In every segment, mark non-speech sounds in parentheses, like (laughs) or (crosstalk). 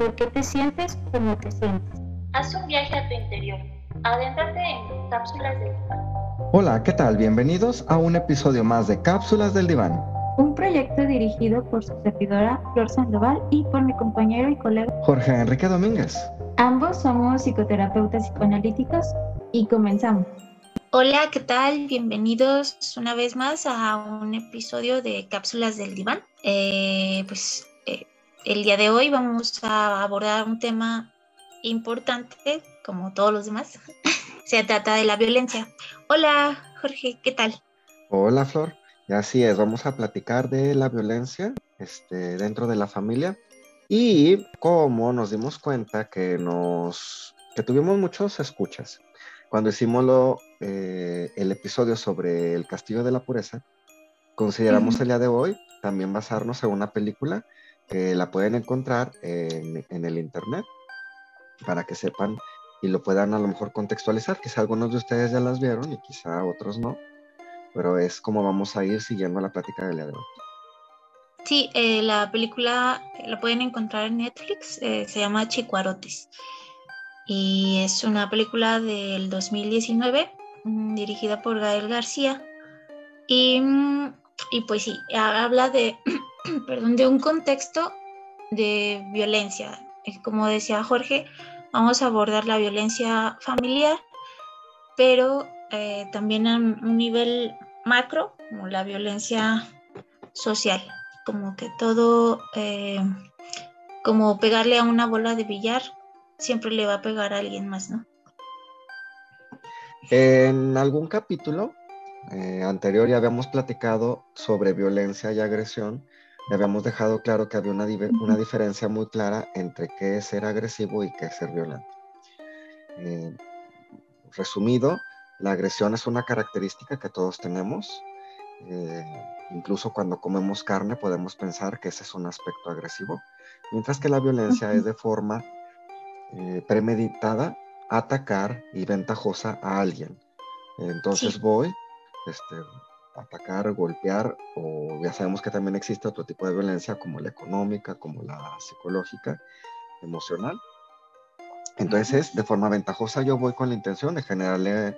por qué te sientes como te sientes. Haz un viaje a tu interior. Adéntrate en cápsulas del diván. Hola, ¿qué tal? Bienvenidos a un episodio más de Cápsulas del Diván. Un proyecto dirigido por su servidora Flor Sandoval y por mi compañero y colega. Jorge Enrique Domínguez. Ambos somos psicoterapeutas psicoanalíticos y comenzamos. Hola, ¿qué tal? Bienvenidos una vez más a un episodio de Cápsulas del Diván. Eh, pues el día de hoy vamos a abordar un tema importante, como todos los demás. (laughs) Se trata de la violencia. Hola, Jorge, ¿qué tal? Hola, Flor. Y así es, vamos a platicar de la violencia este, dentro de la familia y cómo nos dimos cuenta que nos que tuvimos muchos escuchas cuando hicimos lo, eh, el episodio sobre el castillo de la pureza. Consideramos Ujú. el día de hoy también basarnos en una película que la pueden encontrar en, el internet para que sepan y lo puedan a lo mejor contextualizar. Quizá algunos de ustedes ya las vieron y quizá otros no, pero es como vamos a ir siguiendo la plática del día de hoy. Sí, eh, la película la pueden encontrar en Netflix, eh, se llama Chicuarotes. Y es una película del 2019 mm, dirigida por Gael García. Y, mm, y pues sí, ha- habla de, (clears throat) (clears throat) perdón, de un contexto de violencia. Como decía Jorge, vamos a abordar la violencia familiar, pero eh, también a un un nivel macro, como la violencia social, como que todo, eh, como pegarle a una bola de billar, siempre le va a pegar a alguien más, ¿no? En algún capítulo eh, anterior ya habíamos platicado sobre violencia y agresión habíamos dejado claro que había una, una diferencia muy clara entre qué es ser agresivo y qué es ser violento. Eh, resumido, la agresión es una característica que todos tenemos. eh, incluso cuando comemos carne podemos pensar que ese es un aspecto agresivo, mientras que la violencia es de forma eh, premeditada atacar y ventajosa a alguien. Entonces Sí. voy este, atacar, golpear, o ya sabemos que también existe otro tipo de violencia como la económica, como la psicológica, emocional. Entonces, de forma ventajosa, yo voy con la intención de generarle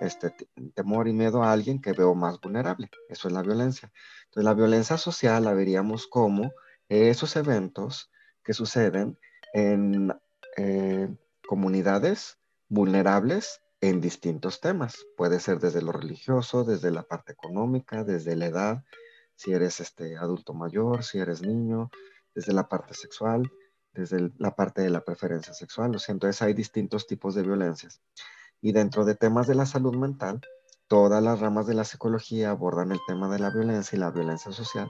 este te- temor y miedo a alguien que veo más vulnerable. Eso es la violencia. Entonces, la violencia social la veríamos como esos eventos que suceden en eh, comunidades vulnerables en distintos temas. Puede ser desde lo religioso, desde la parte económica, desde la edad, si eres este adulto mayor, si eres niño, desde la parte sexual, desde la parte de la preferencia sexual. O sea, entonces hay distintos tipos de violencias. Y dentro de temas de la salud mental, todas las ramas de la psicología abordan el tema de la violencia y la violencia social,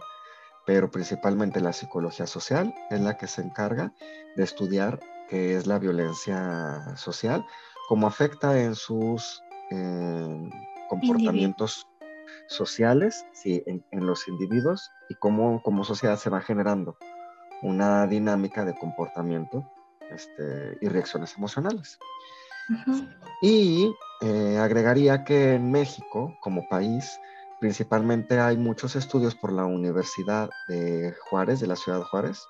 pero principalmente la psicología social es la que se encarga de estudiar qué es la violencia social, cómo afecta en sus eh, comportamientos sociales, sí, en, en los individuos y cómo como sociedad se va generando una dinámica de comportamiento este, y reacciones emocionales. Y eh, agregaría que en México, como país, principalmente hay muchos estudios por la Universidad de Juárez, de la ciudad de Juárez,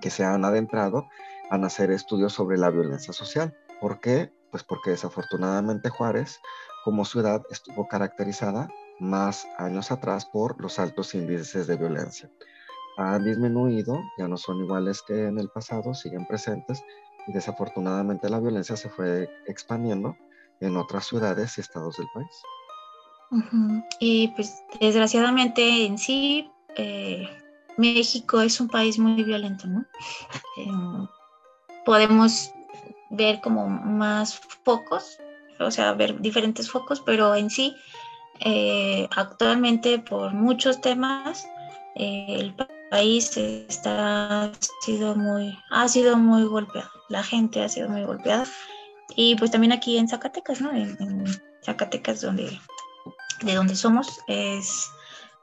que se han adentrado a hacer estudios sobre la violencia social. ¿Por qué? Pues porque desafortunadamente Juárez, como ciudad, estuvo caracterizada más años atrás por los altos índices de violencia. Han disminuido, ya no son iguales que en el pasado, siguen presentes, desafortunadamente la violencia se fue expandiendo en otras ciudades y estados del país. Y pues desgraciadamente en sí, eh, México es un país muy violento, ¿no? (laughs) Eh, podemos ver como más focos, o sea, ver diferentes focos, pero en sí, eh, actualmente por muchos temas, eh, el país está ha sido muy ha sido muy golpeado la gente ha sido muy golpeada. Y pues también aquí en Zacatecas no en, Zacatecas donde de donde somos es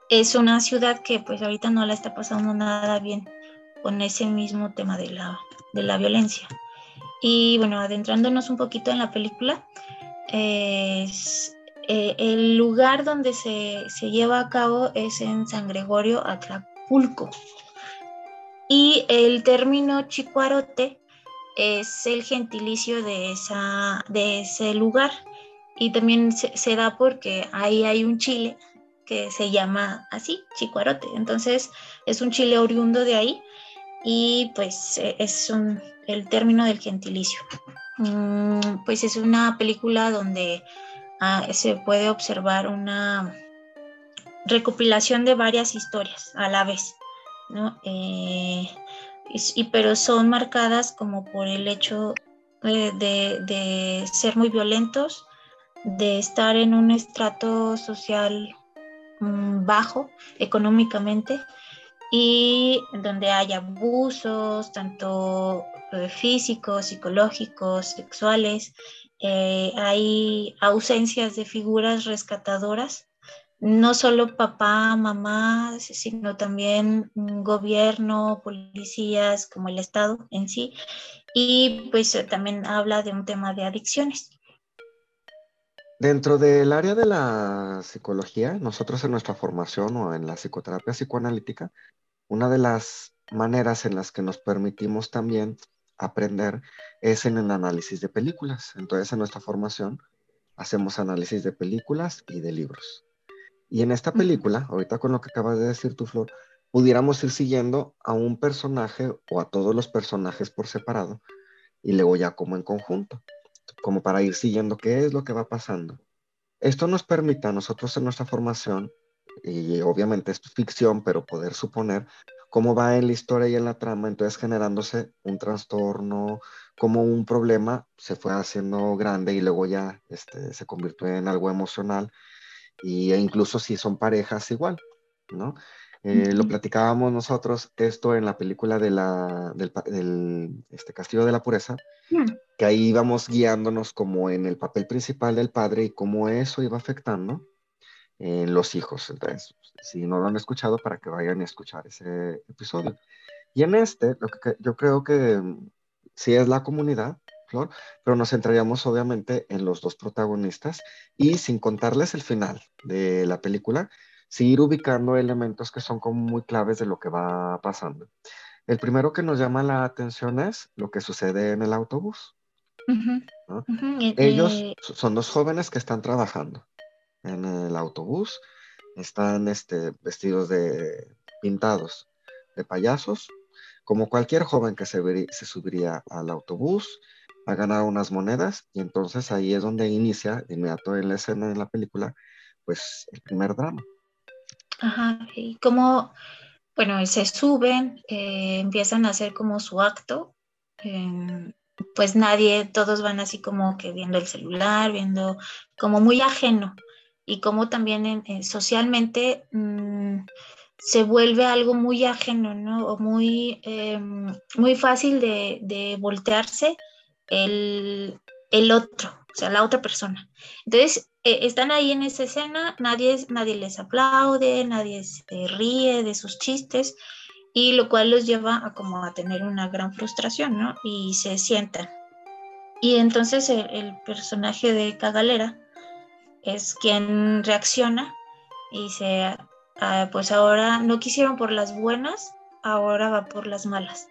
es una ciudad que pues ahorita no la está pasando nada bien con ese mismo tema de la de la violencia y bueno adentrándonos un poquito en la película eh, el lugar donde se, se, lleva a cabo es en San Gregorio Atlapulco. Y el término chicuarote es el gentilicio de, esa, de ese lugar. Y también se, da porque ahí hay un chile que se llama así, chicuarote. Entonces es un chile oriundo de ahí y pues e, es un, el término del gentilicio. Mm, pues es una película donde Ah, se puede observar una recopilación de varias historias a la vez, ¿no? Eh, y, pero son marcadas como por el hecho eh, de, ser muy violentos, de estar en un estrato social mm, bajo económicamente y donde hay abusos, tanto eh, físicos, psicológicos, sexuales, eh, hay ausencias de figuras rescatadoras, no solo papá, mamá, sino también gobierno, policías, como el Estado en sí, y pues eh, también habla de un tema de adicciones. Dentro del área de la psicología, nosotros en nuestra formación o en la psicoterapia psicoanalítica, una de las maneras en las que nos permitimos también aprender es en el análisis de películas. Entonces, en nuestra formación hacemos análisis de películas y de libros. Y en esta película, ahorita con lo que acabas de decir tu Flor, pudiéramos ir siguiendo a un personaje o a todos los personajes por separado y luego ya como en conjunto, como para ir siguiendo qué es lo que va pasando. Esto nos permite a nosotros en nuestra formación, y obviamente es ficción, pero poder suponer cómo va en la historia y en la trama, entonces generándose un trastorno, como un problema se fue haciendo grande y luego ya este, se convirtió en algo emocional, y, e incluso si son parejas igual, ¿no? Eh, lo platicábamos nosotros, esto en la película de la, del, este, Castillo de la Pureza, que ahí íbamos guiándonos como en el papel principal del padre y cómo eso iba afectando en los hijos. Entonces, si no lo han escuchado, para que vayan a escuchar ese episodio. Y en este, lo que, yo creo que mm, sí es la comunidad, Flor, pero nos centraríamos obviamente en los dos protagonistas y sin contarles el final de la película, seguir ubicando elementos que son como muy claves de lo que va pasando. El primero que nos llama la atención es lo que sucede en el autobús. Ellos eh, son dos jóvenes que están trabajando en el autobús, están este, vestidos de pintados de payasos, como cualquier joven que se, se subiría al autobús a ganar unas monedas, y entonces ahí es donde inicia de inmediato en la escena de la película, pues el primer drama. Ajá, y como, bueno, se suben, eh, empiezan a hacer como su acto, em, pues nadie, todos van así como que viendo el celular, viendo como muy ajeno y cómo también socialmente mm, se vuelve algo muy ajeno, ¿no? O muy, muy fácil de, voltearse el, otro, o sea, la otra persona. Entonces, e, están ahí en esa escena, nadie, nadie les aplaude, nadie se ríe de sus chistes, y lo cual los lleva a como a tener una gran frustración, ¿no? Y se sientan. Y entonces el personaje de Cagalera, es quien reacciona y dice, ah, pues ahora no quisieron por las buenas, ahora va por las malas.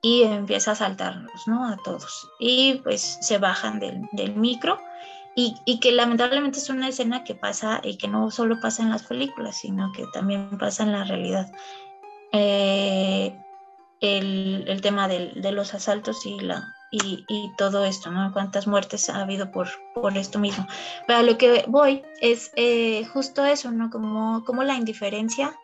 Y empieza a saltarnos, ¿no? A todos. Y pues se bajan del, micro. Y, que lamentablemente es una escena que pasa y que no solo pasa en las películas, sino que también pasa en la realidad. Eh, el, tema de los asaltos y la, y, todo esto, ¿no? Cuántas muertes ha habido por, por esto mismo. Pero a lo que voy es eh, justo eso, ¿no? Como, como la indiferencia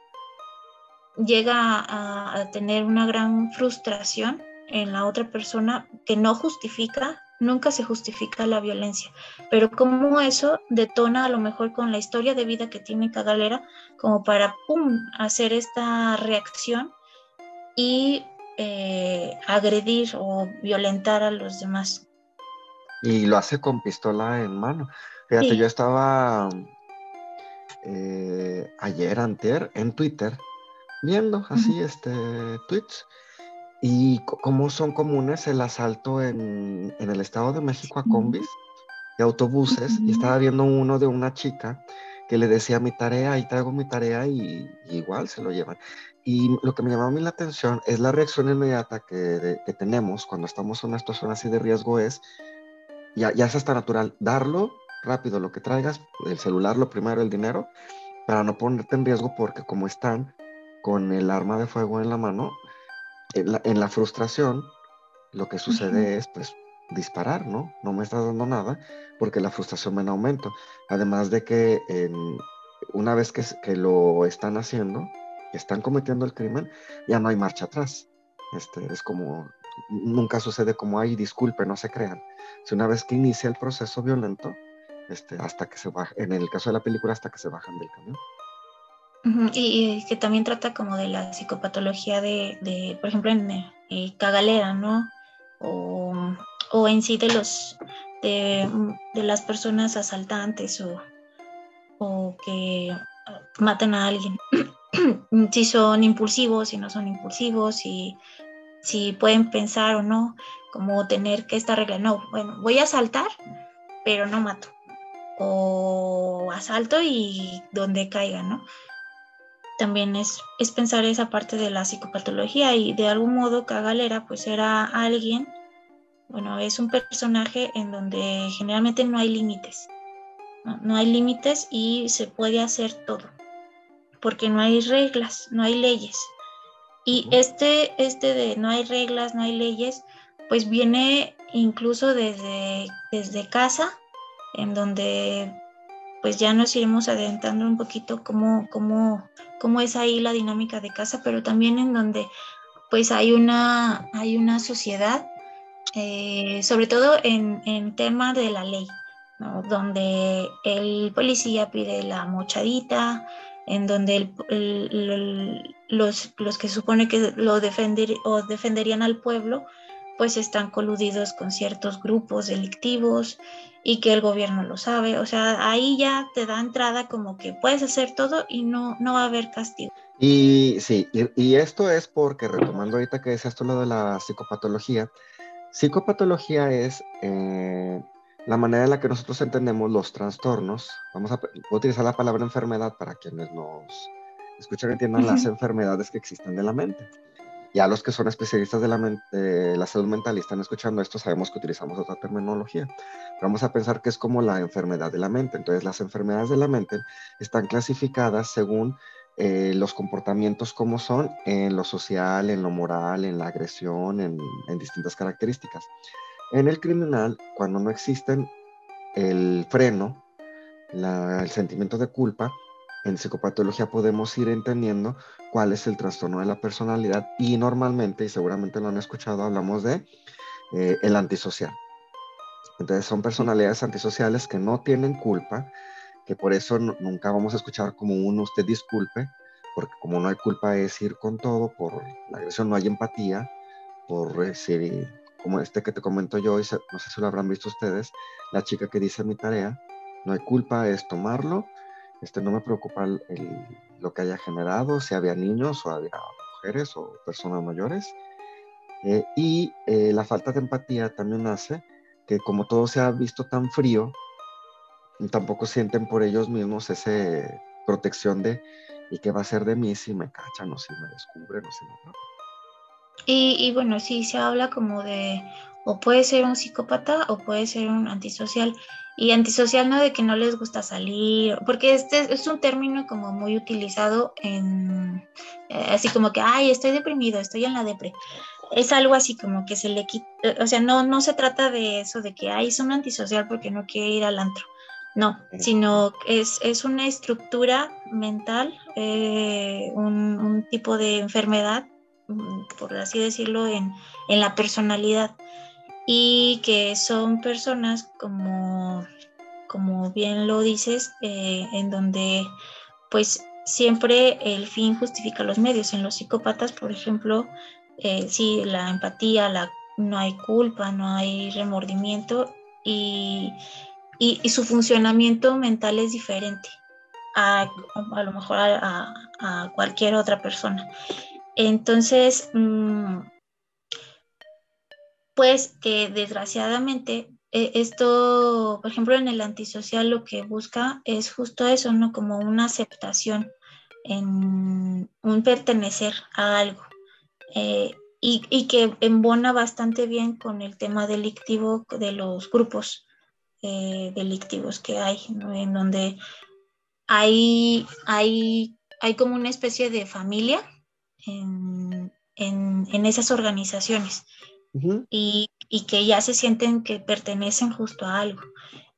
llega a, a, tener una gran frustración en la otra persona que no justifica, nunca se justifica la violencia, pero como eso detona a lo mejor con la historia de vida que tiene Cagalera, como para, ¡pum!, hacer esta reacción y eh, agredir o violentar a los demás. Y lo hace con pistola en mano. Fíjate, yo estaba eh, ayer, anter, en Twitter, viendo así este tweets y cómo son comunes el asalto en, el Estado de México a combis y autobuses. Y estaba viendo uno de una chica que le decía mi tarea y traigo mi tarea y, igual se lo llevan. Y lo que me llamó a mí la atención es la reacción inmediata que, tenemos cuando estamos en una situación así de riesgo es, ya, ya es hasta natural, darlo rápido, lo que traigas, el celular lo primero, el dinero, para no ponerte en riesgo porque como están con el arma de fuego en la mano, en la, frustración, lo que sucede es, pues, disparar, ¿no? No me está dando nada porque la frustración va en aumento. Además de que una vez que, que, lo están haciendo, están cometiendo el crimen, ya no hay marcha atrás. Este, es como, nunca sucede como hay, disculpe, no se crean. Si una vez que inicia el proceso violento, este, hasta que se baja, en el caso de la película, hasta que se bajan del camión y, que también trata como de la psicopatología de, por ejemplo, en eh, Cagalera, ¿no? O, en sí de los de, las personas asaltantes o, o que matan a alguien. (clears throat) si son impulsivos, si no son impulsivos, si, si pueden pensar o no, como tener que esta regla. No, bueno, voy a asaltar, pero no mato. O asalto y donde caiga, ¿no? También es, es pensar esa parte de la psicopatología y de algún modo Cagalera pues era alguien, bueno, es un personaje en donde generalmente no hay límites, no, hay límites y se puede hacer todo, porque no hay reglas, no hay leyes. Y este, este de no hay reglas, no hay leyes, pues viene incluso desde, desde casa, en donde pues ya nos iremos adentrando un poquito cómo, cómo, cómo es ahí la dinámica de casa, pero también en donde pues hay una, hay una sociedad, eh, sobre todo en, en, tema de la ley, donde el policía pide la mochadita, en donde los, los, que supone que lo defender, o defenderían al pueblo, pues están coludidos con ciertos grupos delictivos y que el gobierno lo sabe. O sea, ahí ya te da entrada como que puedes hacer todo y no, no va a haber castigo. Y sí, y, esto es porque, retomando ahorita que es esto lo de la psicopatología, psicopatología es eh, la manera en la que nosotros entendemos los trastornos. Vamos a utilizar la palabra enfermedad para quienes nos escuchan y entiendan las enfermedades que existen de la mente. Ya los que son especialistas de la, salud mental y están escuchando esto, sabemos que utilizamos otra terminología. vamos a pensar que es como la enfermedad de la mente. Entonces, las enfermedades de la mente están clasificadas según eh, los comportamientos como son en lo social, en lo moral, en la agresión, en, distintas características. En el criminal, cuando no existen el freno, el sentimiento de culpa, en psicopatología podemos ir entendiendo cuál es el trastorno de la personalidad y normalmente, y seguramente lo han escuchado, hablamos de eh, el antisocial. Entonces son personalidades antisociales que no tienen culpa, que por eso nunca vamos a escuchar como uno usted disculpe, porque como no hay culpa es ir con todo, por la agresión no hay empatía, por decir, como este que te comento yo, y no sé si lo habrán visto ustedes, la chica que dice mi tarea, no hay culpa es tomarlo, este, no me preocupa lo que haya generado, si había niños o había mujeres o personas mayores. Eh, y eh, la falta de empatía también hace que como todo se ha visto tan frío, tampoco sienten por ellos mismos esa protección de ¿y qué va a ser de mí si me cachan o si me descubren o si me y, y bueno, sí se habla como de o puede ser un psicópata o puede ser un antisocial. Y antisocial no de que no les gusta salir, porque este es un término como muy utilizado en, eh, así como que, ay, estoy deprimido, estoy en la depre. Es algo así como que se le quita, o sea, no, no se trata de eso, de que, ay, es un antisocial porque no quiere ir al antro. No, sino es, es una estructura mental, eh, un, un, tipo de enfermedad, mm, por así decirlo, en, en la personalidad y que son personas como, como bien lo dices, eh, en donde pues siempre el fin justifica los medios. En los psicópatas, por ejemplo, eh, sí, la empatía, la, no hay culpa, no hay remordimiento y, y, su funcionamiento mental es diferente a, a lo mejor a, a, cualquier otra persona. Entonces, mm, pues que desgraciadamente eh, esto, por ejemplo, en el antisocial lo que busca es justo eso, ¿no? Como una aceptación, en un pertenecer a algo. Eh, y, que embona bastante bien con el tema delictivo de los grupos eh, delictivos que hay, en donde hay, hay, hay como una especie de familia en, en, esas organizaciones y, y, que ya se sienten que pertenecen justo a algo.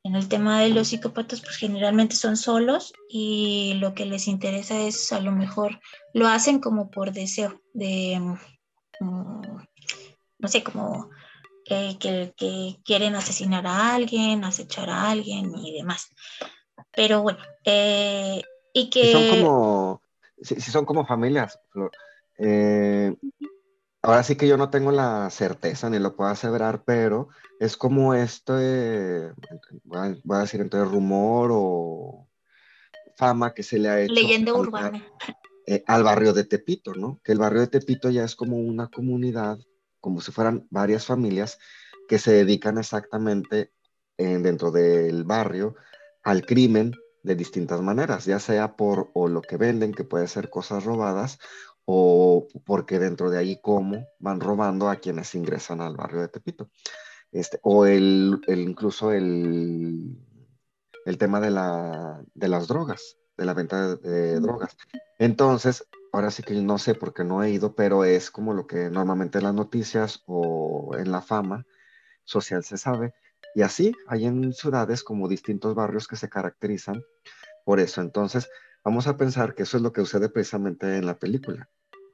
En el tema de los psicópatas, pues generalmente son solos y lo que les interesa es a lo mejor lo hacen como por deseo de, mm, no sé, como que, que, quieren asesinar a alguien, acechar a alguien y demás. Pero bueno, eh, y que... Son como, si, son como familias, eh, ahora sí que yo no tengo la certeza ni lo puedo aseverar, pero es como este, voy a, decir entonces rumor o fama que se le ha hecho. Leyenda urbana. Eh, al barrio de Tepito, ¿no? Que el barrio de Tepito ya es como una comunidad, como si fueran varias familias que se dedican exactamente dentro del barrio al crimen de distintas maneras, ya sea por o lo que venden, que puede ser cosas robadas, o porque dentro de ahí cómo van robando a quienes ingresan al barrio de Tepito. Este, o el, incluso el, el tema de, la, de las drogas, de la venta de, drogas. Entonces, ahora sí que no sé porque no he ido, pero es como lo que normalmente en las noticias o en la fama social se sabe. Y así hay en ciudades como distintos barrios que se caracterizan por eso. Entonces, Vamos a pensar que eso es lo que sucede precisamente en la película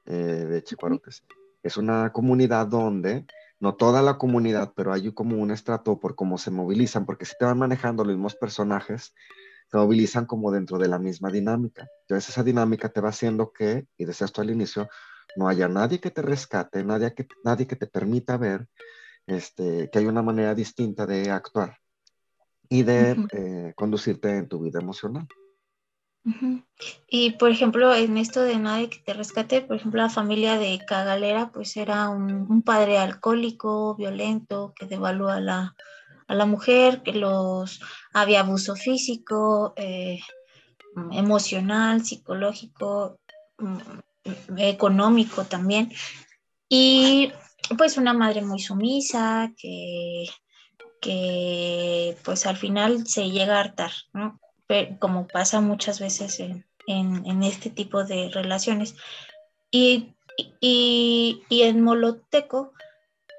eh, de Chicuarotes. Es una comunidad donde, no toda la comunidad, pero hay como un estrato por cómo se movilizan, porque si te van manejando los mismos personajes, se movilizan como dentro de la misma dinámica. Entonces esa dinámica te va haciendo que, y decía esto al inicio, no haya nadie que te rescate, nadie que, nadie que te permita ver este, que hay una manera distinta de actuar y de eh, conducirte en tu vida emocional. Y por ejemplo, en esto de nadie que te rescate, por ejemplo, la familia de Cagalera, pues era un, padre alcohólico, violento, que devalúa a la, a la mujer, que los había abuso físico, eh, emocional, psicológico, mm, económico también. Y pues una madre muy sumisa que, que pues al final se llega a hartar, ¿no? Como pasa muchas veces en, este tipo de relaciones. Y, en Moloteco,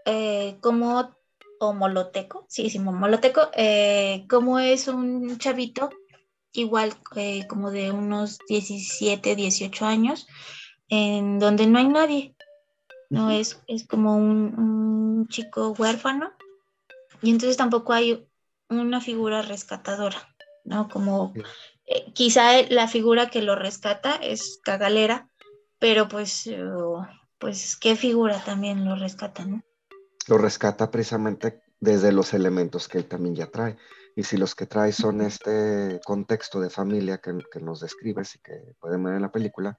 eh, como, o Moloteco, sí, sí, Moloteco, eh, como es un chavito, igual eh, como de unos 17, 18 años, en donde no hay nadie, ¿no? Es, es como un, un chico huérfano y entonces tampoco hay una figura rescatadora. ¿No? Como eh, quizá la figura que lo rescata es Cagalera, pero pues, eh, pues qué figura también lo rescata, ¿no? Lo rescata precisamente desde los elementos que él también ya trae. Y si los que trae son este contexto de familia que, que nos describes y que pueden ver en la película,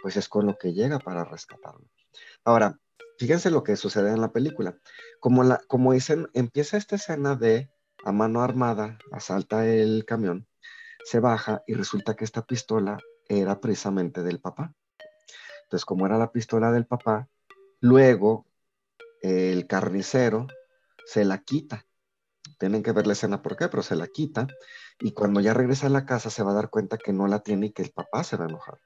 pues es con lo que llega para rescatarlo. Ahora, fíjense lo que sucede en la película. Como, la, como dicen, empieza esta escena de a mano armada, asalta el camión, se baja y resulta que esta pistola era precisamente del papá. Entonces, como era la pistola del papá, luego el carnicero se la quita. Tienen que ver la escena por qué, pero se la quita. Y cuando ya regresa a la casa se va a dar cuenta que no la tiene y que el papá se va a enojar.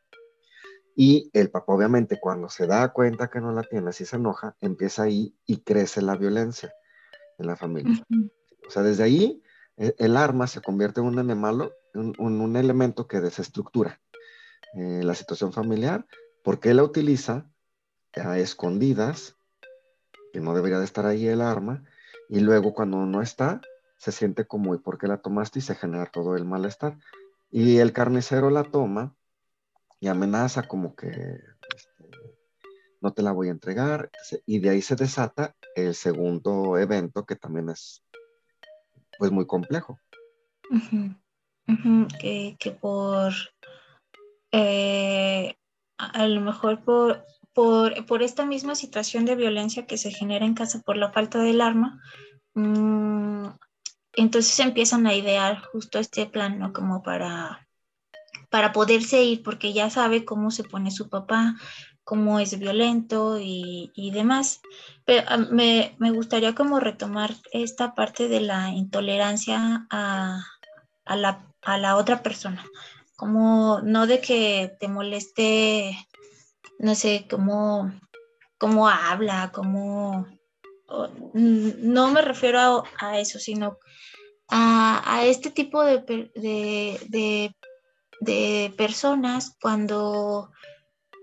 Y el papá, obviamente, cuando se da cuenta que no la tiene, así se enoja, empieza ahí y crece la violencia en la familia. O sea, desde ahí e, el arma se convierte en un, malo, un, elemento que desestructura eh, la situación familiar porque la utiliza a escondidas, que no debería de estar ahí el arma, y luego cuando no está, se siente como, ¿y por qué la tomaste? Y se genera todo el malestar. Y el carnicero la toma y amenaza como que este, no te la voy a entregar, y de ahí se desata el segundo evento que también es pues muy complejo. Que, por eh, a lo mejor por, por, esta misma situación de violencia que se genera en casa por la falta del arma, mm, entonces empiezan a idear justo este plan, ¿no? Como para, para poderse ir, porque ya sabe cómo se pone su papá, cómo es violento y, demás. Pero ah, me, gustaría como retomar esta parte de la intolerancia a, la, a la otra persona, como no de que te moleste, no sé, cómo, cómo habla, cómo... No me refiero a, eso, sino a, este tipo de, de, de personas cuando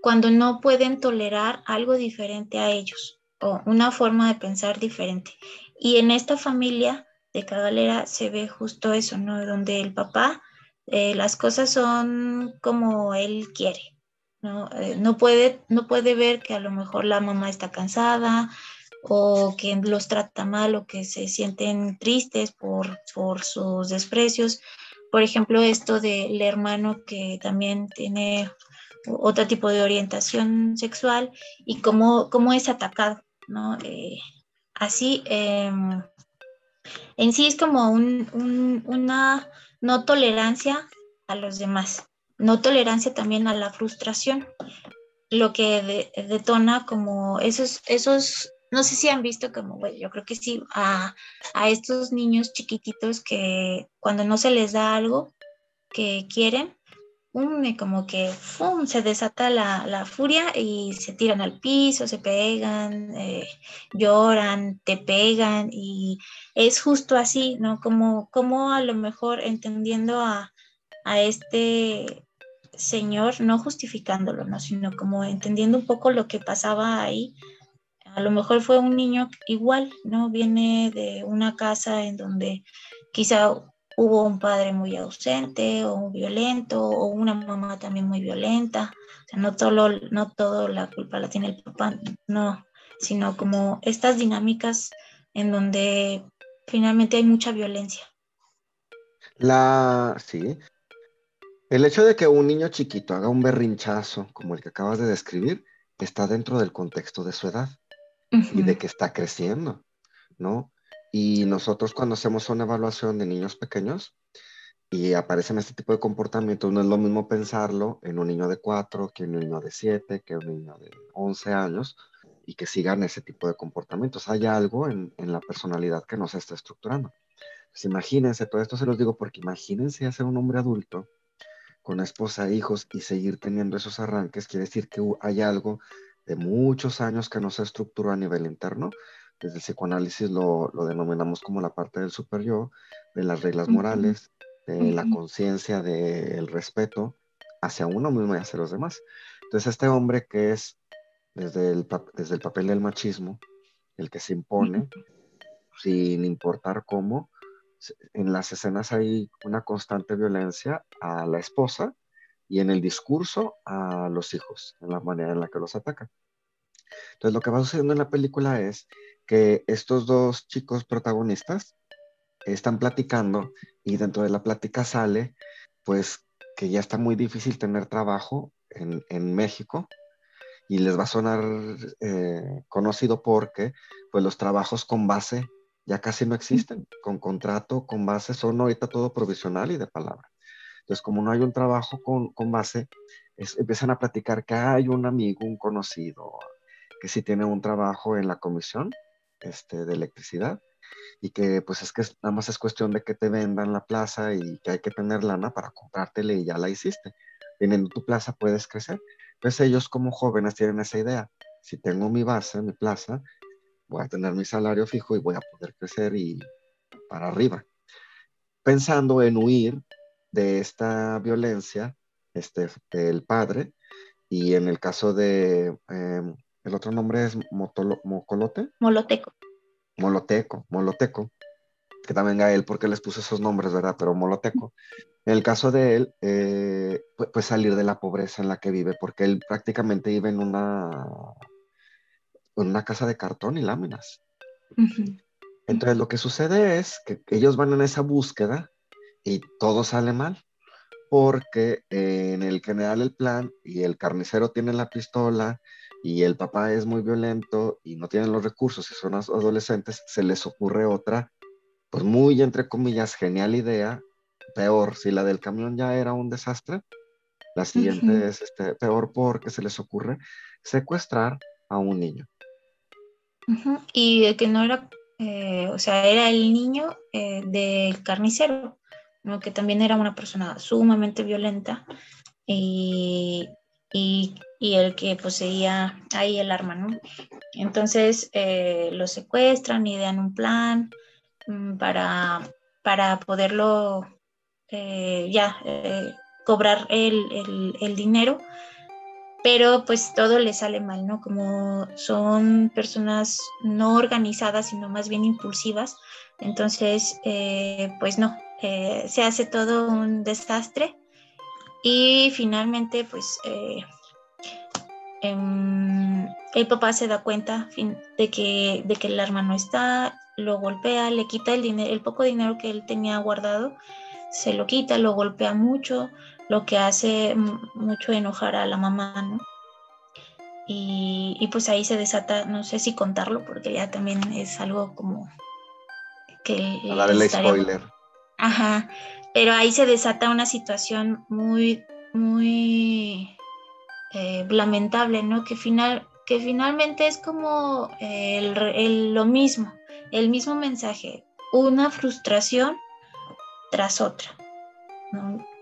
cuando no pueden tolerar algo diferente a ellos o una forma de pensar diferente. Y en esta familia de Cagalera se ve justo eso, ¿no? Donde el papá, eh, las cosas son como él quiere, ¿no? Eh, no, puede, no puede ver que a lo mejor la mamá está cansada o que los trata mal o que se sienten tristes por, por sus desprecios. Por ejemplo, esto del hermano que también tiene otro tipo de orientación sexual y cómo, cómo es atacado, ¿no? Eh, así, em, en sí es como una no tolerancia a los demás, no tolerancia también a la frustración, lo que detona como esos, esos, no sé si han visto como, bueno, yo creo que sí, a, a estos niños chiquititos que cuando no se les da algo que quieren, y como que se desata la, furia y se tiran al piso, se pegan, eh, lloran, te pegan y es justo así, ¿no? Como, como a lo mejor entendiendo a, este señor, no justificándolo, ¿no? Sino como entendiendo un poco lo que pasaba ahí. A lo mejor fue un niño igual, ¿no? Viene de una casa en donde quizá hubo un padre muy ausente o violento o una mamá también muy violenta. O sea, no todo, no todo la culpa la tiene el papá, no, sino como estas dinámicas en donde finalmente hay mucha violencia. La, sí. El hecho de que un niño chiquito haga un berrinchazo como el que acabas de describir está dentro del contexto de su edad y de que está creciendo, ¿no? Y nosotros cuando hacemos una evaluación de niños pequeños y aparecen este tipo de comportamientos, no es lo mismo pensarlo en un niño de 4 que en un niño de 7, que en un niño de 11 años y que sigan ese tipo de comportamientos. Hay algo en, en la personalidad que no se está estructurando. Pues imagínense, todo esto se los digo porque imagínense ser un hombre adulto con esposa e hijos y seguir teniendo esos arranques, quiere decir que hay algo de muchos años que no se estructuró a nivel interno desde el psicoanálisis lo, denominamos como la parte del super yo, de las reglas morales, de la conciencia, del respeto hacia uno mismo y hacia los demás. Entonces este hombre que es desde el, desde el papel del machismo, el que se impone, sin importar cómo, en las escenas hay una constante violencia a la esposa y en el discurso a los hijos, en la manera en la que los ataca. Entonces lo que va sucediendo en la película es que estos dos chicos protagonistas están platicando y dentro de la plática sale, pues, que ya está muy difícil tener trabajo en, México y les va a sonar eh, conocido porque, pues, los trabajos con base ya casi no existen, con contrato, con base, son ahorita todo provisional y de palabra. Entonces, como no hay un trabajo con, base, empiezan a platicar que hay un amigo, un conocido, que sí tiene un trabajo en la comisión este, de electricidad y que pues es que nada más es cuestión de que te vendan la plaza y que hay que tener lana para comprártela y ya la hiciste. Teniendo tu plaza puedes crecer. Entonces ellos como jóvenes tienen esa idea. Si tengo mi base, mi plaza, voy a tener mi salario fijo y voy a poder crecer y para arriba. Pensando en huir de esta violencia, este, el padre, y en el caso de em, el otro nombre es Motolo, Mocolote. Moloteco. Moloteco, Moloteco. que también Gael, porque les puso esos nombres, ¿verdad? Pero Moloteco. En el caso de él, eh, pues salir de la pobreza en la que vive, porque él prácticamente vive en una, en una casa de cartón y láminas. Entonces lo que sucede es que ellos van en esa búsqueda y todo sale mal, porque en el general el plan y el carnicero tiene la pistola y el papá es muy violento y no tienen los recursos y son adolescentes, se les ocurre otra, pues muy entre comillas, genial idea, peor, si la del camión ya era un desastre, la siguiente es este, peor porque se les ocurre secuestrar a un niño. Y el que no era, eh, o sea, era el niño eh, del carnicero, ¿no? que también era una persona sumamente violenta y, y, el que poseía ahí el arma, ¿no? Entonces eh, lo secuestran, idean un plan mm, para, para poderlo ya cobrar el, el dinero pero pues todo le sale mal, ¿no? Como son personas no organizadas, sino más bien impulsivas, entonces, eh, pues no, eh, se hace todo un desastre y finalmente, pues, eh, em, el papá se da cuenta de que, de que el arma no está, lo golpea, le quita el dinero, el poco dinero que él tenía guardado, se lo quita, lo golpea mucho, lo que hace mucho enojar a la mamá, ¿no? Y, pues ahí se desata, no sé si contarlo, porque ya también es algo como que... A dar el spoiler. Ajá, pero ahí se desata una situación muy, muy eh, lamentable, ¿no? Que, final, que finalmente es como lo mismo, el mismo mensaje, una frustración tras otra.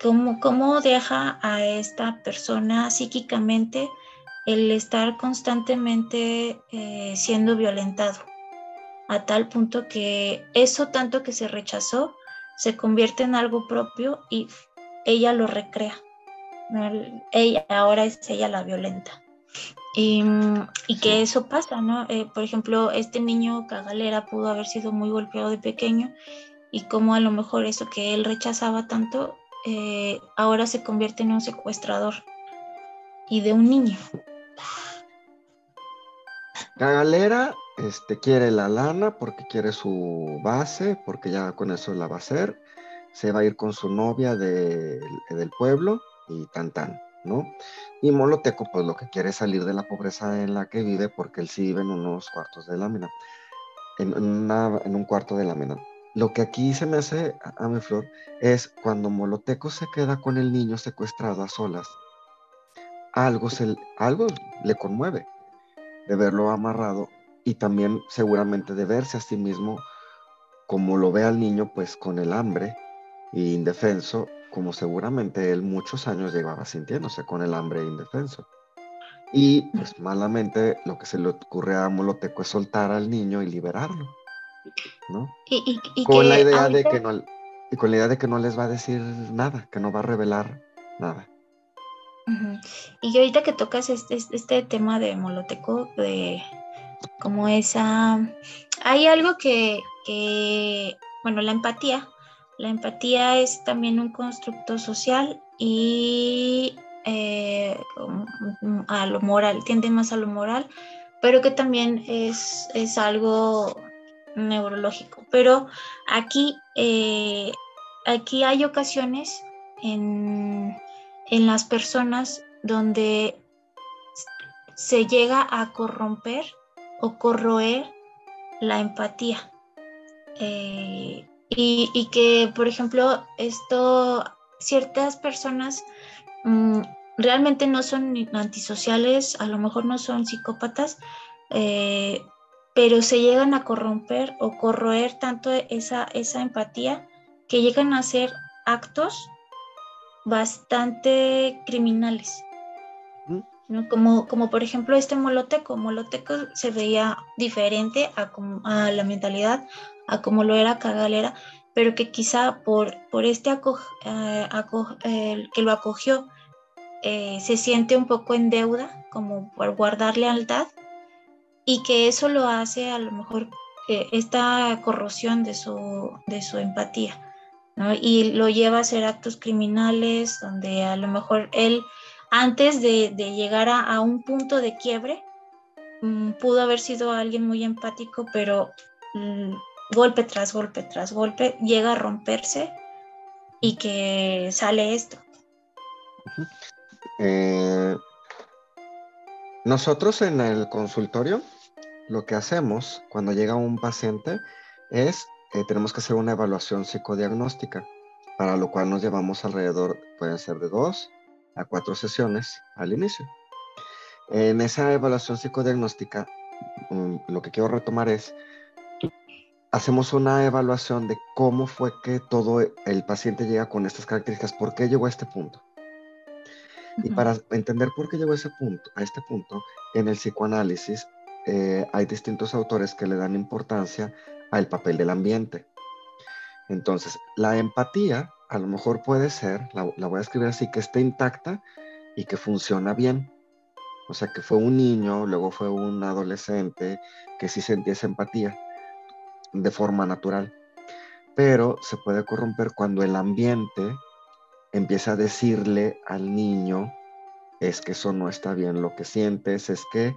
¿Cómo, deja a esta persona psíquicamente el estar constantemente eh, siendo violentado? A tal punto que eso tanto que se rechazó se convierte en algo propio y ella lo recrea. Ella, ahora es ella la violenta. Y, que eso pasa, ¿no? Eh, por ejemplo, este niño cagalera pudo haber sido muy golpeado de pequeño y como a lo mejor eso que él rechazaba tanto, eh, ahora se convierte en un secuestrador y de un niño. Galera este, quiere la lana porque quiere su base, porque ya con eso la va a hacer. Se va a ir con su novia del pueblo y tan tan, ¿no? Y Moloteco, pues lo que quiere es salir de la pobreza en la que vive porque él sí vive en unos cuartos de lámina, en, en un cuarto de lámina. Lo que aquí se me hace a, mi flor es cuando Moloteco se queda con el niño secuestrado a solas, algo, se, algo le conmueve de verlo amarrado y también seguramente de verse a sí mismo como lo ve al niño pues con el hambre e indefenso, como seguramente él muchos años llevaba sintiéndose con el hambre e indefenso. Y pues malamente lo que se le ocurre a Moloteco es soltar al niño y liberarlo. ¿no? Y, con la idea de que no y con la idea de que no les va a decir nada, que no va a revelar nada. Y ahorita que tocas este, este, tema de Moloteco, de como esa, hay algo que, bueno, la empatía, la empatía es también un constructo social y eh, a lo moral, tiende más a lo moral, pero que también es, es algo neurológico. Pero aquí, eh, aquí hay ocasiones en, las personas donde se llega a corromper o corroer la empatía. Eh, y, que, por ejemplo, esto, ciertas personas mm, realmente no son antisociales, a lo mejor no son psicópatas, eh, pero se llegan a corromper o corroer tanto esa, esa empatía que llegan a hacer actos bastante criminales. ¿no? Como, como por ejemplo este Moloteco. Moloteco se veía diferente a, a la mentalidad, a como lo era Cagalera, pero que quizá por, por este eh, que lo acogió eh, se siente un poco en deuda, como por guardar lealtad y que eso lo hace a lo mejor eh, esta corrosión de su, de su empatía. Y lo lleva a hacer actos criminales donde a lo mejor él, antes de, llegar a, un punto de quiebre, mm, pudo haber sido alguien muy empático, pero mm, golpe tras golpe tras golpe llega a romperse y que sale esto. Eh, nosotros en el consultorio lo que hacemos cuando llega un paciente es, eh, tenemos que hacer una evaluación psicodiagnóstica, para lo cual nos llevamos alrededor, pueden ser de dos a cuatro sesiones al inicio. En esa evaluación psicodiagnóstica, mm, lo que quiero retomar es, hacemos una evaluación de cómo fue que todo el paciente llega con estas características, por qué llegó a este punto. Y para entender por qué llegó a ese punto, a este punto, en el psicoanálisis eh, hay distintos autores que le dan importancia al papel del ambiente. Entonces, la empatía a lo mejor puede ser, la, voy a escribir así, que esté intacta y que funciona bien. O sea, que fue un niño, luego fue un adolescente que sí sentía esa empatía de forma natural. Pero se puede corromper cuando el ambiente empieza a decirle al niño, es que eso no está bien lo que sientes, es que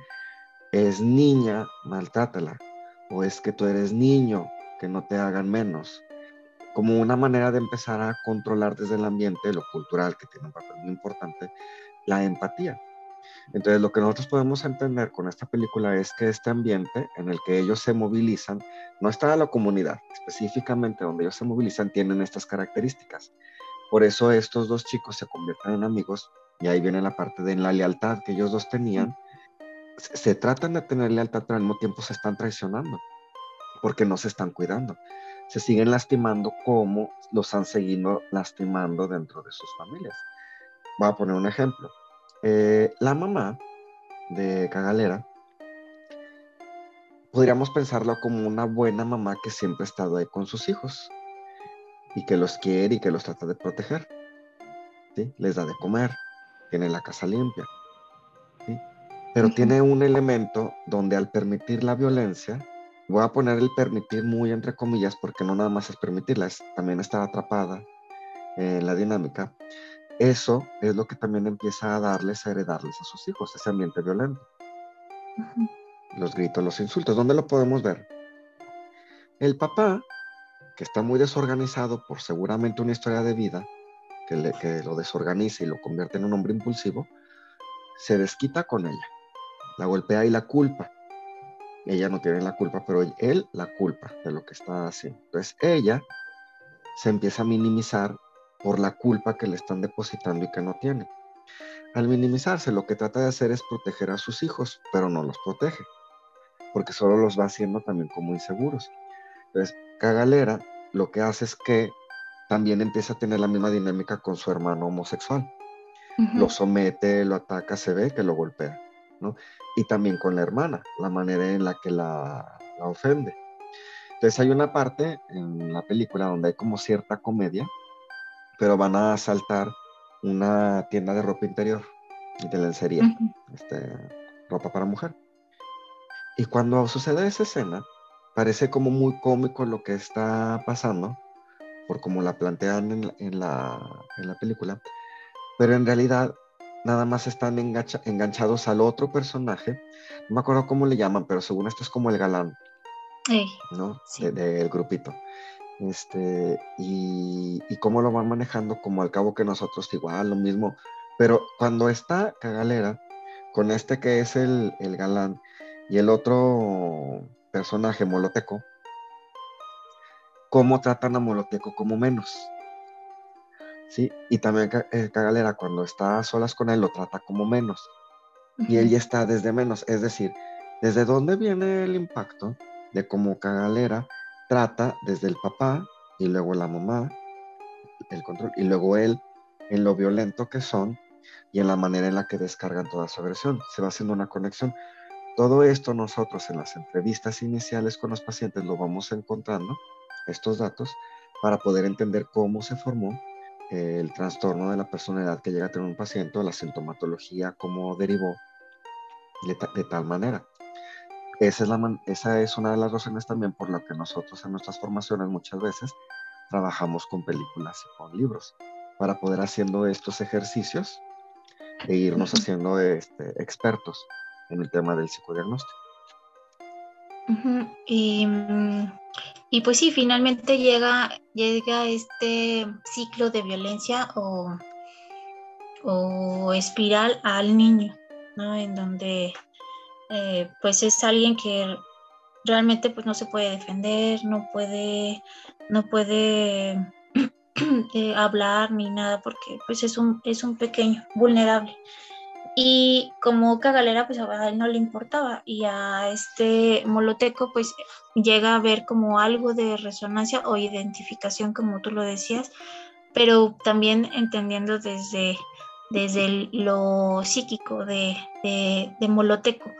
es niña, maltrátala, o es que tú eres niño, que no te hagan menos, como una manera de empezar a controlar desde el ambiente, lo cultural, que tiene un papel muy importante, la empatía. Entonces, lo que nosotros podemos entender con esta película es que este ambiente en el que ellos se movilizan, no está la comunidad, específicamente donde ellos se movilizan, tienen estas características. Por eso estos dos chicos se convierten en amigos y ahí viene la parte de la lealtad que ellos dos tenían. Se, tratan de tener lealtad, pero al mismo tiempo se están traicionando porque no se están cuidando. Se siguen lastimando como los han seguido lastimando dentro de sus familias. Voy a poner un ejemplo. Eh, la mamá de Cagalera, podríamos pensarlo como una buena mamá que siempre ha estado ahí con sus hijos y que los quiere y que los trata de proteger. Les da de comer, tiene la casa limpia. Pero tiene un elemento donde al permitir la violencia, voy a poner el permitir muy entre comillas porque no nada más es permitirla, es también estar atrapada en la dinámica. Eso es lo que también empieza a darles, a heredarles a sus hijos, ese ambiente violento. Los gritos, los insultos, ¿dónde lo podemos ver? El papá que está muy desorganizado por seguramente una historia de vida que, lo desorganiza y lo convierte en un hombre impulsivo, se desquita con ella, la golpea y la culpa. Ella no tiene la culpa, pero él la culpa de lo que está haciendo. Entonces ella se empieza a minimizar por la culpa que le están depositando y que no tiene. Al minimizarse, lo que trata de hacer es proteger a sus hijos, pero no los protege, porque solo los va haciendo también como inseguros. Entonces, Cagalera lo que hace es que también empieza a tener la misma dinámica con su hermano homosexual. Lo somete, lo ataca, se ve que lo golpea, ¿no? Y también con la hermana, la manera en la que la, la ofende. Entonces hay una parte en la película donde hay como cierta comedia, pero van a asaltar una tienda de ropa interior, de lencería, este, ropa para mujer. Y cuando sucede esa escena, parece como muy cómico lo que está pasando, por como la plantean en la, en la, película, pero en realidad nada más están enganchados al otro personaje, no me acuerdo cómo le llaman, pero según esto es como el galán, ¿no? Del grupito. Este, y, y cómo lo van manejando como al cabo que nosotros igual, lo mismo, pero cuando está Cagalera, con este que es el, el galán, y el otro personaje moloteco, cómo tratan a Moloteco como menos. ¿Sí? Y también eh, Cagalera cuando está a solas con él lo trata como menos. Y él ya está desde menos. Es decir, ¿desde dónde viene el impacto de cómo Cagalera trata desde el papá y luego la mamá, el control, y luego él en lo violento que son y en la manera en la que descargan toda su agresión? Se va haciendo una conexión. Todo esto nosotros en las entrevistas iniciales con los pacientes lo vamos encontrando, estos datos, para poder entender cómo se formó el trastorno de la personalidad que llega a tener un paciente, la sintomatología, cómo derivó de, tal manera. esa es, la esa es una de las razones también por la que nosotros en nuestras formaciones muchas veces trabajamos con películas y con libros, para poder haciendo estos ejercicios e irnos haciendo este, expertos en el tema del psicodiagnóstico. y, y, pues sí, finalmente llega, llega este ciclo de violencia o, o espiral al niño, ¿no? En donde eh, pues es alguien que realmente pues no se puede defender, no puede, no puede (clears throat) eh, hablar ni nada porque pues es un, es un pequeño, vulnerable. Y como Cagalera pues a él no le importaba y a este Moloteco pues llega a ver como algo de resonancia o identificación como tú lo decías, pero también entendiendo desde, desde lo psíquico de, de, Moloteco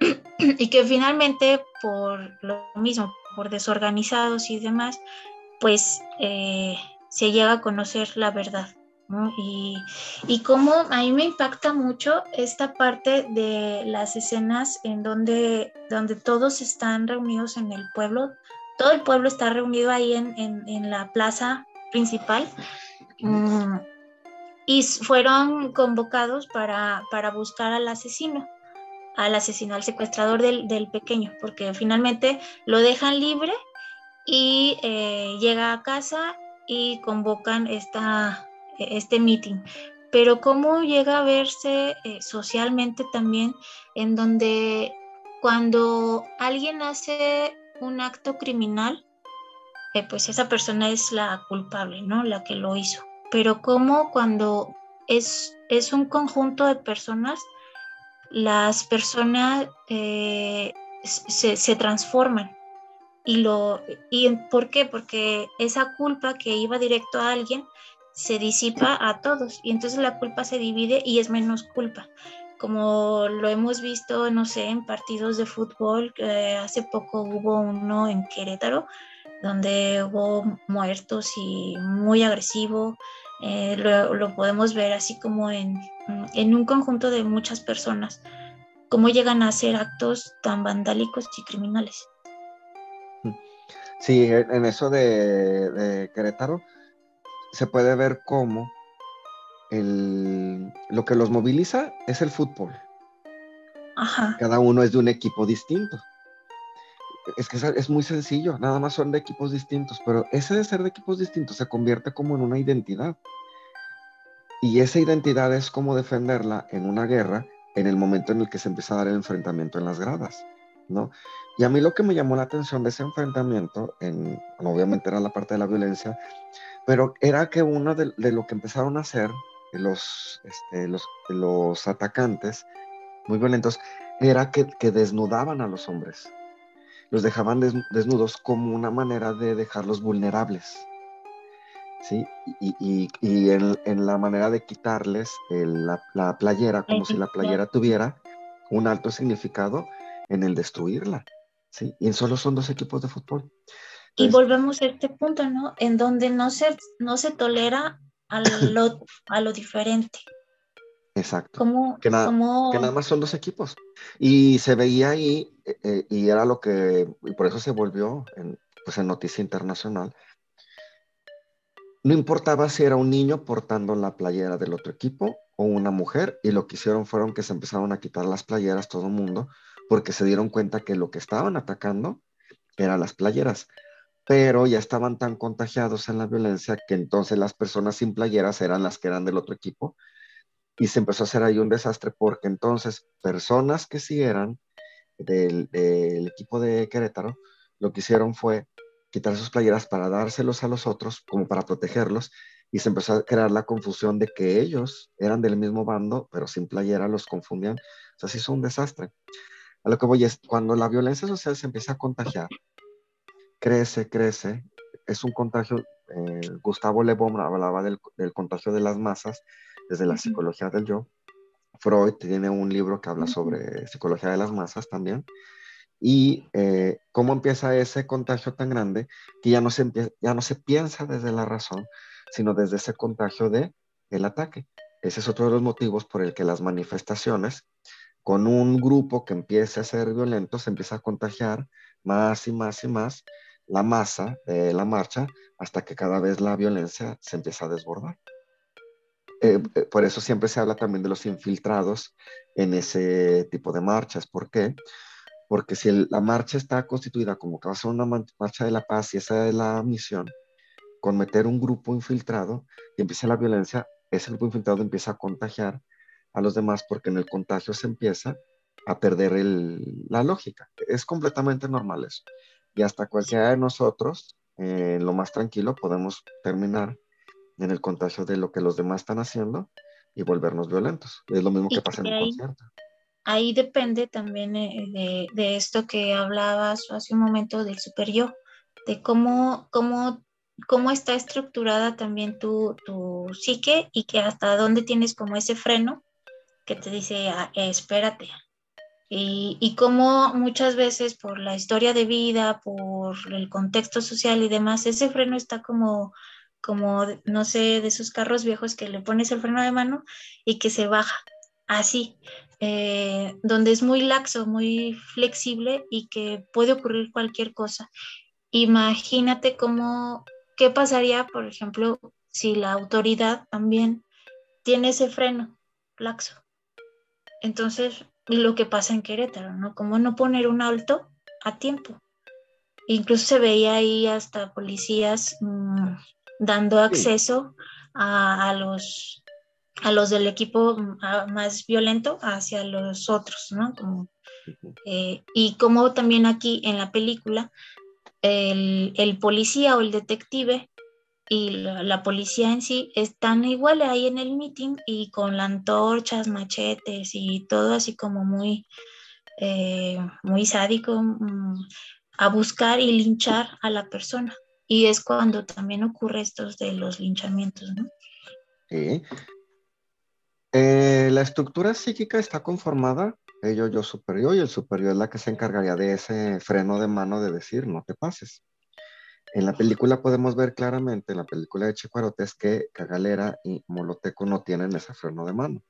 (clears throat) y que finalmente por lo mismo, por desorganizados y demás, pues eh, se llega a conocer la verdad. Y, y cómo a mí me impacta mucho esta parte de las escenas en donde, donde todos están reunidos en el pueblo, todo el pueblo está reunido ahí en, en, la plaza principal. Mm, y fueron convocados para, para buscar al asesino al asesino, al secuestrador del, pequeño, porque finalmente lo dejan libre y eh, llega a casa y convocan esta, este meeting. Pero cómo llega a verse eh, socialmente también, en donde cuando alguien hace un acto criminal, eh, pues esa persona es la culpable, ¿no? La que lo hizo. Pero cómo cuando es, es un conjunto de personas, las personas eh, se, transforman. Y, lo, ¿Y por qué? Porque esa culpa que iba directo a alguien se disipa a todos y entonces la culpa se divide y es menos culpa. Como lo hemos visto, no sé, en partidos de fútbol, hace poco hubo uno en Querétaro donde hubo muertos y muy agresivo, eh, lo, podemos ver así como en, en, un conjunto de muchas personas, cómo llegan a hacer actos tan vandálicos y criminales. Sí, en eso de, Querétaro se puede ver cómo el, lo que los moviliza es el fútbol. Cada uno es de un equipo distinto es que es muy sencillo, nada más son de equipos distintos, pero ese de ser de equipos distintos se convierte como en una identidad. Y esa identidad es como defenderla en una guerra en el momento en el que se empieza a dar el enfrentamiento en las gradas, ¿no? Y a mí lo que me llamó la atención de ese enfrentamiento, en, obviamente era la parte de la violencia, pero era que uno de, lo que empezaron a hacer los, este, los, los atacantes muy violentos era que, desnudaban a los hombres los dejaban desnudos como una manera de dejarlos vulnerables. ¿sí? Y, en, la manera de quitarles la, playera, como si la playera tuviera un alto significado en el destruirla. ¿Sí? Y solo son dos equipos de fútbol. y volvemos a este punto, ¿no? En donde no se, no se tolera a (coughs) lo, a lo diferente. Exacto. que, nada, que nada más son dos equipos. Y se veía ahí, eh, eh, y era lo que, y por eso se volvió en, pues en noticia internacional. No importaba si era un niño portando la playera del otro equipo o una mujer, y lo que hicieron fueron que se empezaron a quitar las playeras todo el mundo, porque se dieron cuenta que lo que estaban atacando eran las playeras pero ya estaban tan contagiados en la violencia que entonces las personas sin playeras eran las que eran del otro equipo y se empezó a hacer ahí un desastre porque entonces personas que sí eran del, equipo de Querétaro, lo que hicieron fue quitar sus playeras para dárselos a los otros, como para protegerlos, y se empezó a crear la confusión de que ellos eran del mismo bando, pero sin playera los confundían. O sea, se hizo un desastre. A lo que voy es, cuando la violencia social se empieza a contagiar, crece, crece, es un contagio, eh, Gustavo Le Bon hablaba del, del contagio de las masas, desde la psicología del yo. Freud tiene un libro que habla sobre psicología de las masas también. Y eh, cómo empieza ese contagio tan grande que ya no, se ya no se piensa desde la razón, sino desde ese contagio de el ataque. Ese es otro de los motivos por el que las manifestaciones con un grupo que empiece a ser violento, se empieza a contagiar más y más y más la masa de la marcha hasta que cada vez la violencia se empieza a desbordar. Eh, eh, por eso siempre se habla también de los infiltrados en ese tipo de marchas. ¿Por qué? Porque si la marcha está constituida como que va a ser una marcha de la paz y esa es la misión, con meter un grupo infiltrado y empieza la violencia, ese grupo infiltrado empieza a contagiar a los demás porque en el contagio se empieza a perder la lógica. Es completamente normal eso. Y hasta cualquiera de nosotros, eh, lo más tranquilo, podemos terminar en el contagio de lo que los demás están haciendo y volvernos violentos. Es lo mismo que pasa en un concierto. Ahí depende también eh, de, esto que hablabas hace un momento del super yo, de cómo, cómo, cómo está estructurada también tu, tu psique y que hasta dónde tienes como ese freno que te dice, ah, espérate. Y, y como muchas veces por la historia de vida, por el contexto social y demás, ese freno está como, como, no sé, de esos carros viejos que le pones el freno de mano y que se baja, así, eh, donde es muy laxo, muy flexible y que puede ocurrir cualquier cosa. Imagínate cómo, qué pasaría, por ejemplo, si la autoridad también tiene ese freno laxo. Entonces, lo que pasa en Querétaro, ¿no? Como no poner un alto a tiempo. Incluso se veía ahí hasta policías mm, dando acceso a, los, a los del equipo mm, más violento hacia los otros, ¿no? Eh, y como también aquí en la película, el, el policía o el detective y la, policía en sí están igual ahí en el meeting y con las antorchas, machetes y todo así como muy, eh, muy sádico mm, a buscar y linchar a la persona. Y es cuando también ocurre estos de los linchamientos, ¿no? Sí. Eh, la estructura psíquica está conformada, ello, yo superior, y el superior es la que se encargaría de ese freno de mano de decir, no te pases. En la película podemos ver claramente, en la película de Chicuarotes, que Cagalera y Moloteco no tienen ese freno de mano.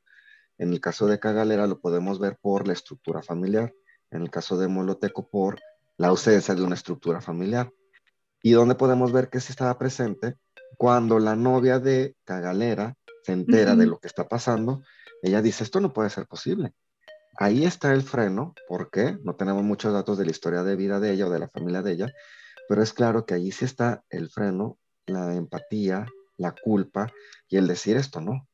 En el caso de Cagalera lo podemos ver por la estructura familiar, en el caso de Moloteco por la ausencia de una estructura familiar. Y donde podemos ver que sí estaba presente cuando la novia de Cagalera se entera de lo que está pasando, ella dice, esto no puede ser posible. Ahí está el freno, ¿por qué? No tenemos muchos datos de la historia de vida de ella o de la familia de ella, pero es claro que allí sí está el freno, la empatía, la culpa y el decir esto no.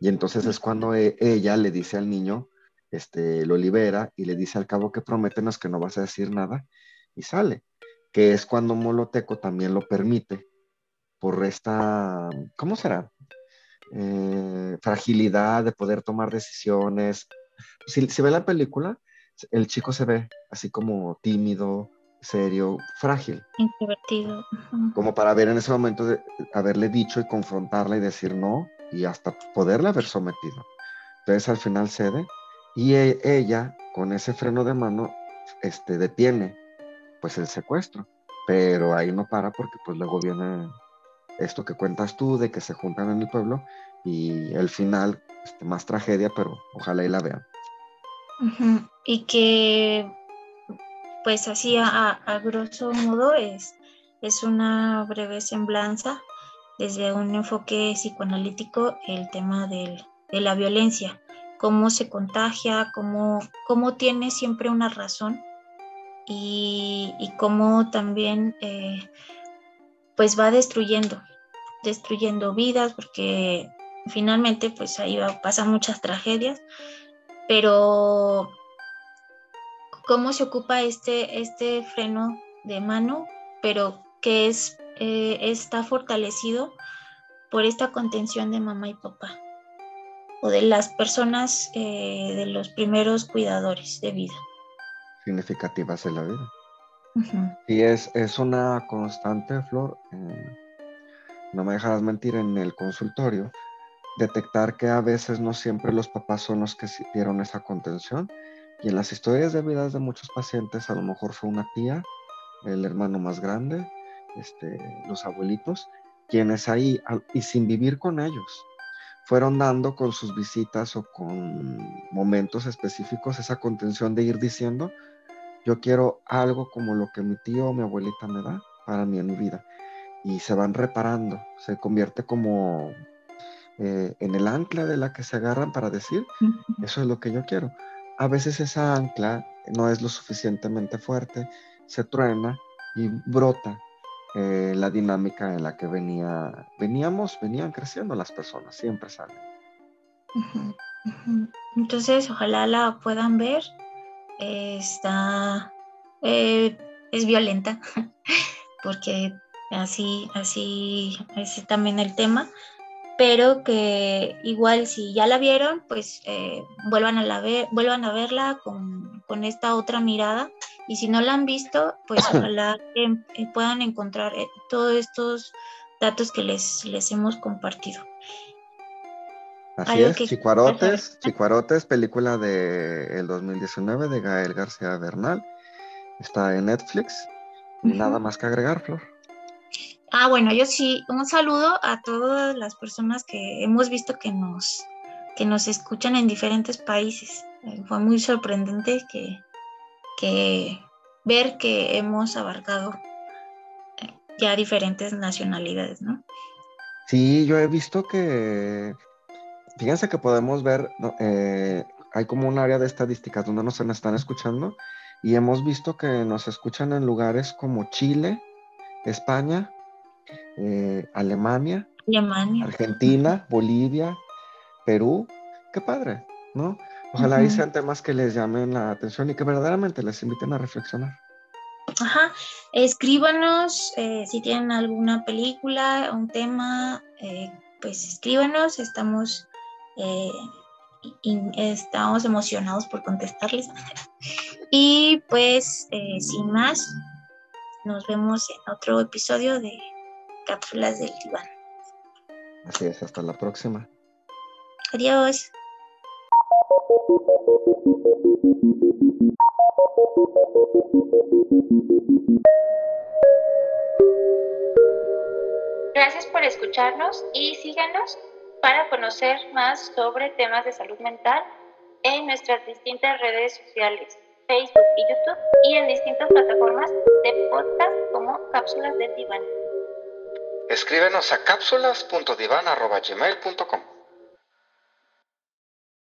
Y entonces es cuando e, ella le dice al niño, este, lo libera y le dice al cabo que prométenos que no vas a decir nada y sale. Que es cuando Moloteco también lo permite por esta, ¿cómo será? Eh, fragilidad de poder tomar decisiones. Si, si ve la película, el chico se ve así como tímido, serio, frágil. Introvertido. Como para ver en ese momento de haberle dicho y confrontarla y decir no y hasta poderla haber sometido. Entonces al final cede y e, ella con ese freno de mano este, detiene pues el secuestro. Pero ahí no para porque pues luego viene esto que cuentas tú de que se juntan en el pueblo y el final, este, más tragedia, pero ojalá y la vean. Y que pues así a, grosso modo es, es una breve semblanza desde un enfoque psicoanalítico el tema de la violencia, cómo se contagia, cómo, cómo tiene siempre una razón y, cómo también eh, pues va destruyendo, destruyendo vidas, porque finalmente pues ahí pasan muchas tragedias, pero cómo se ocupa este, este freno de mano, pero que es, eh, está fortalecido por esta contención de mamá y papá o de las personas eh, de los primeros cuidadores de vida. Significativas en la vida. Y es, es una constante, Flor, eh, no me dejarás mentir, en el consultorio, detectar que a veces no siempre los papás son los que dieron esa contención y en las historias de vidas de muchos pacientes, a lo mejor fue una tía, el hermano más grande, este, los abuelitos, quienes ahí, y sin vivir con ellos, fueron dando con sus visitas o con momentos específicos esa contención de ir diciendo, yo quiero algo como lo que mi tío o mi abuelita me da para mí en mi vida. Y se van reparando, se convierte como eh, en el ancla de la que se agarran para decir, eso es lo que yo quiero. A veces esa ancla no es lo suficientemente fuerte, se truena y brota eh, la dinámica en la que venía, veníamos, venían creciendo las personas, siempre salen. Entonces, ojalá la puedan ver. está, eh, es violenta, (laughs) porque así, así es también el tema pero que igual si ya la vieron, pues eh, vuelvan, a la ver, vuelvan a verla con, esta otra mirada. Y si no la han visto, pues (coughs) ojalá que eh, puedan encontrar eh, todos estos datos que les, les hemos compartido. Así es, Chicuarotes, Chicuarotes, película del 2019 de Gael García Bernal. Está en Netflix. Nada más que agregar, Flor. Ah, bueno, yo sí, un saludo a todas las personas que hemos visto que nos, que nos escuchan en diferentes países. Eh, fue muy sorprendente que, que ver que hemos abarcado eh, ya diferentes nacionalidades, ¿no? Sí, yo he visto que, fíjense que podemos ver, eh, hay como un área de estadísticas donde nos están escuchando y hemos visto que nos escuchan en lugares como Chile, España, eh, Alemania, Argentina, Bolivia, Perú. Qué padre, ¿no? Ojalá uh sean temas que les llamen la atención y que verdaderamente les inviten a reflexionar. Ajá, escríbanos eh, si tienen alguna película, un tema, eh, pues escríbanos, estamos, estamos emocionados por contestarles. (laughs) y pues, sin más, nos vemos en otro episodio de cápsulas del diván. Así es, hasta la próxima. Adiós. Gracias por escucharnos y síganos para conocer más sobre temas de salud mental en nuestras distintas redes sociales, Facebook y YouTube, y en distintas plataformas de podcast como Cápsulas del Diván. Escríbenos a cápsulas.divan.gmail.com